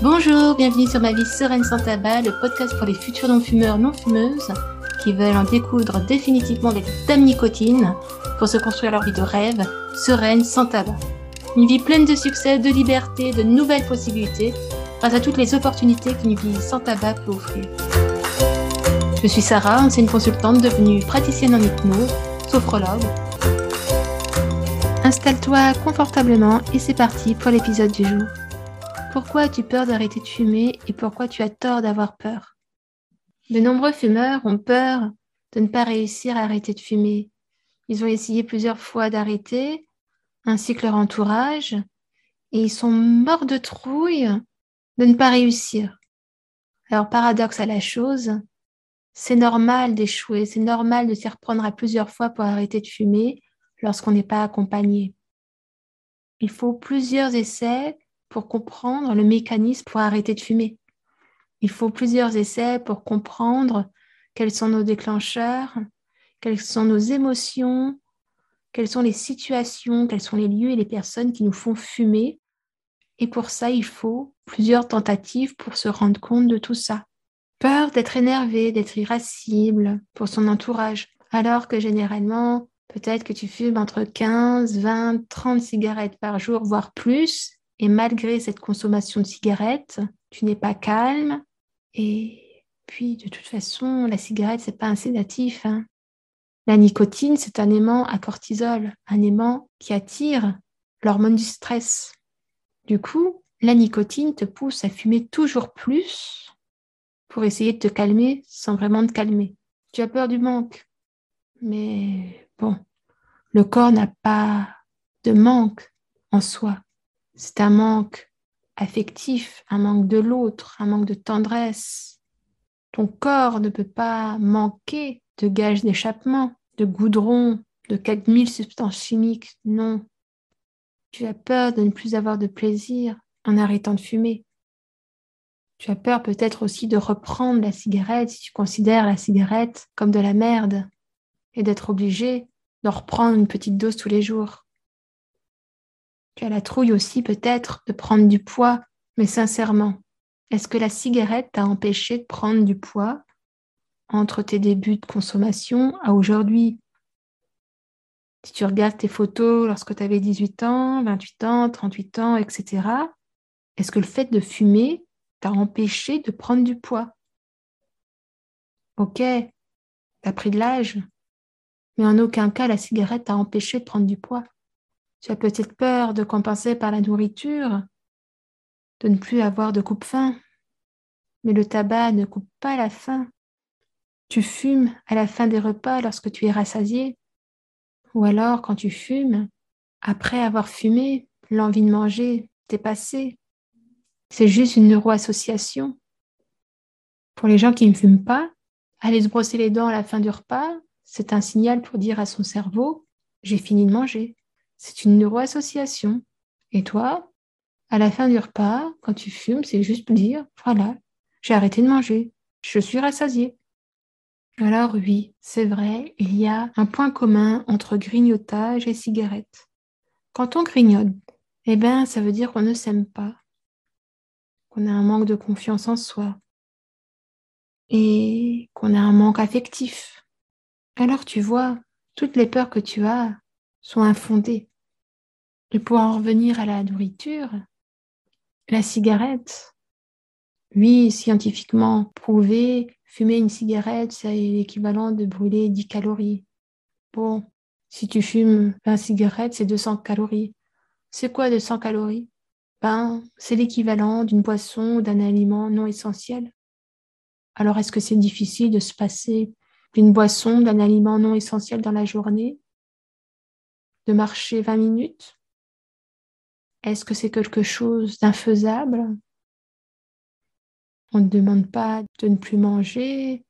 Bonjour, bienvenue sur Ma vie sereine sans tabac, le podcast pour les futurs non-fumeurs, non-fumeuses qui veulent en découdre définitivement des dames nicotine pour se construire leur vie de rêve, sereine, sans tabac. Une vie pleine de succès, de liberté, de nouvelles possibilités, grâce à toutes les opportunités qu'une vie sans tabac peut offrir. Je suis Sarah, ancienne consultante devenue praticienne en hypnose, sophrologue. Installe-toi confortablement et c'est parti pour l'épisode du jour. Pourquoi as-tu peur d'arrêter de fumer et pourquoi tu as tort d'avoir peur? De nombreux fumeurs ont peur de ne pas réussir à arrêter de fumer. Ils ont essayé plusieurs fois d'arrêter, ainsi que leur entourage, et ils sont morts de trouille de ne pas réussir. Alors, paradoxe à la chose, c'est normal d'échouer, c'est normal de s'y reprendre à plusieurs fois pour arrêter de fumer lorsqu'on n'est pas accompagné. Il faut plusieurs essais pour comprendre le mécanisme pour arrêter de fumer. Il faut plusieurs essais pour comprendre quels sont nos déclencheurs, quelles sont nos émotions, quelles sont les situations, quels sont les lieux et les personnes qui nous font fumer. Et pour ça, il faut plusieurs tentatives pour se rendre compte de tout ça. Peur d'être énervé, d'être irascible pour son entourage, alors que généralement, peut-être que tu fumes entre 15, 20, 30 cigarettes par jour, voire plus, et malgré cette consommation de cigarettes, tu n'es pas calme. Et puis, de toute façon, la cigarette, c'est pas un sédatif. Hein. La nicotine, c'est un aimant à cortisol, un aimant qui attire l'hormone du stress. Du coup, la nicotine te pousse à fumer toujours plus pour essayer de te calmer sans vraiment te calmer. Tu as peur du manque. Mais bon, le corps n'a pas de manque en soi. C'est un manque affectif, un manque de l'autre, un manque de tendresse. Ton corps ne peut pas manquer de gages d'échappement, de goudron, de 4000 substances chimiques. Non. Tu as peur de ne plus avoir de plaisir en arrêtant de fumer. Tu as peur peut-être aussi de reprendre la cigarette si tu considères la cigarette comme de la merde et d'être obligé d'en reprendre une petite dose tous les jours. Tu as la trouille aussi peut-être de prendre du poids, mais sincèrement, est-ce que la cigarette t'a empêché de prendre du poids entre tes débuts de consommation à aujourd'hui? Si tu regardes tes photos lorsque tu avais 18 ans, 28 ans, 38 ans, etc., est-ce que le fait de fumer t'a empêché de prendre du poids? Ok, tu as pris de l'âge, mais en aucun cas la cigarette t'a empêché de prendre du poids. Tu as peut-être peur de compenser par la nourriture, de ne plus avoir de coupe-faim, mais le tabac ne coupe pas la faim. Tu fumes à la fin des repas lorsque tu es rassasié, ou alors quand tu fumes, après avoir fumé, l'envie de manger t'est passée, c'est juste une neuroassociation. Pour les gens qui ne fument pas, aller se brosser les dents à la fin du repas, c'est un signal pour dire à son cerveau j'ai fini de manger. C'est une neuroassociation. Et toi, à la fin du repas, quand tu fumes, c'est juste dire voilà, j'ai arrêté de manger, je suis rassasié. Alors oui, c'est vrai, il y a un point commun entre grignotage et cigarette. Quand on grignote, eh bien, ça veut dire qu'on ne s'aime pas qu'on a un manque de confiance en soi et qu'on a un manque affectif. Alors tu vois, toutes les peurs que tu as sont infondées. Et pour en revenir à la nourriture, la cigarette, oui, scientifiquement prouvé, fumer une cigarette, c'est l'équivalent de brûler 10 calories. Bon, si tu fumes 20 cigarettes, c'est 200 calories. C'est quoi 200 calories? Ben, c'est l'équivalent d'une boisson ou d'un aliment non essentiel. Alors, est-ce que c'est difficile de se passer d'une boisson, d'un aliment non essentiel dans la journée? De marcher 20 minutes? Est-ce que c'est quelque chose d'infaisable? On ne demande pas de ne plus manger,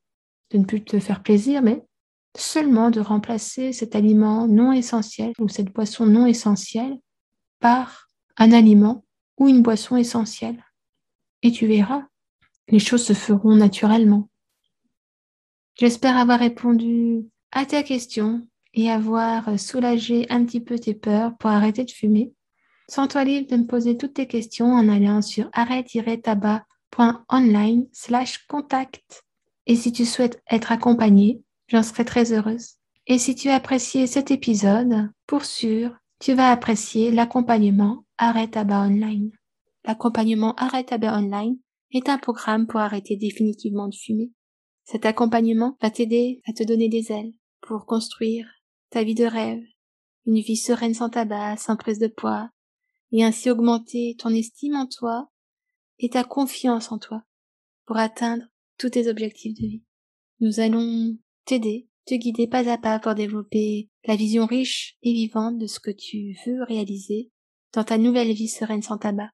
de ne plus te faire plaisir, mais seulement de remplacer cet aliment non essentiel ou cette boisson non essentielle par un aliment ou une boisson essentielle. Et tu verras, les choses se feront naturellement. J'espère avoir répondu à ta question et avoir soulagé un petit peu tes peurs pour arrêter de fumer. Sens-toi libre de me poser toutes tes questions en allant sur arrêt-tabac.online slash contact. Et si tu souhaites être accompagné, j'en serai très heureuse. Et si tu as apprécié cet épisode, pour sûr, tu vas apprécier l'accompagnement Arrêt Tabac Online. L'accompagnement Arrêt Tabac Online est un programme pour arrêter définitivement de fumer. Cet accompagnement va t'aider à te donner des ailes pour construire ta vie de rêve, une vie sereine sans tabac, sans prise de poids, et ainsi augmenter ton estime en toi et ta confiance en toi pour atteindre tous tes objectifs de vie. Nous allons t'aider, te guider pas à pas pour développer la vision riche et vivante de ce que tu veux réaliser dans ta nouvelle vie sereine sans tabac.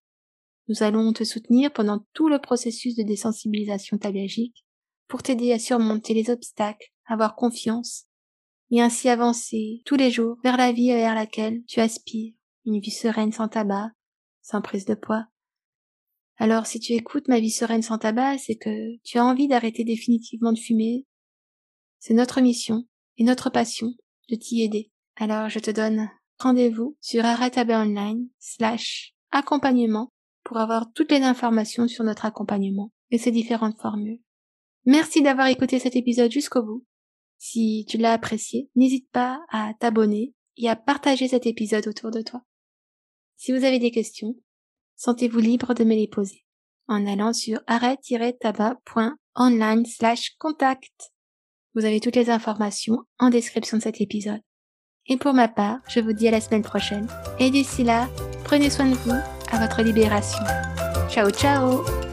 Nous allons te soutenir pendant tout le processus de désensibilisation tabagique pour t'aider à surmonter les obstacles, avoir confiance et ainsi avancer tous les jours vers la vie vers laquelle tu aspires, une vie sereine sans tabac, sans prise de poids. Alors si tu écoutes ma vie sereine sans tabac, c'est que tu as envie d'arrêter définitivement de fumer. C'est notre mission et notre passion de t'y aider. Alors je te donne rendez-vous sur arrêtabac online slash accompagnement pour avoir toutes les informations sur notre accompagnement et ses différentes formules. Merci d'avoir écouté cet épisode jusqu'au bout. Si tu l'as apprécié, n'hésite pas à t'abonner et à partager cet épisode autour de toi. Si vous avez des questions, sentez-vous libre de me les poser en allant sur arrêt-tabac.online slash contact. Vous avez toutes les informations en description de cet épisode. Et pour ma part, je vous dis à la semaine prochaine. Et d'ici là, prenez soin de vous à votre libération. Ciao ciao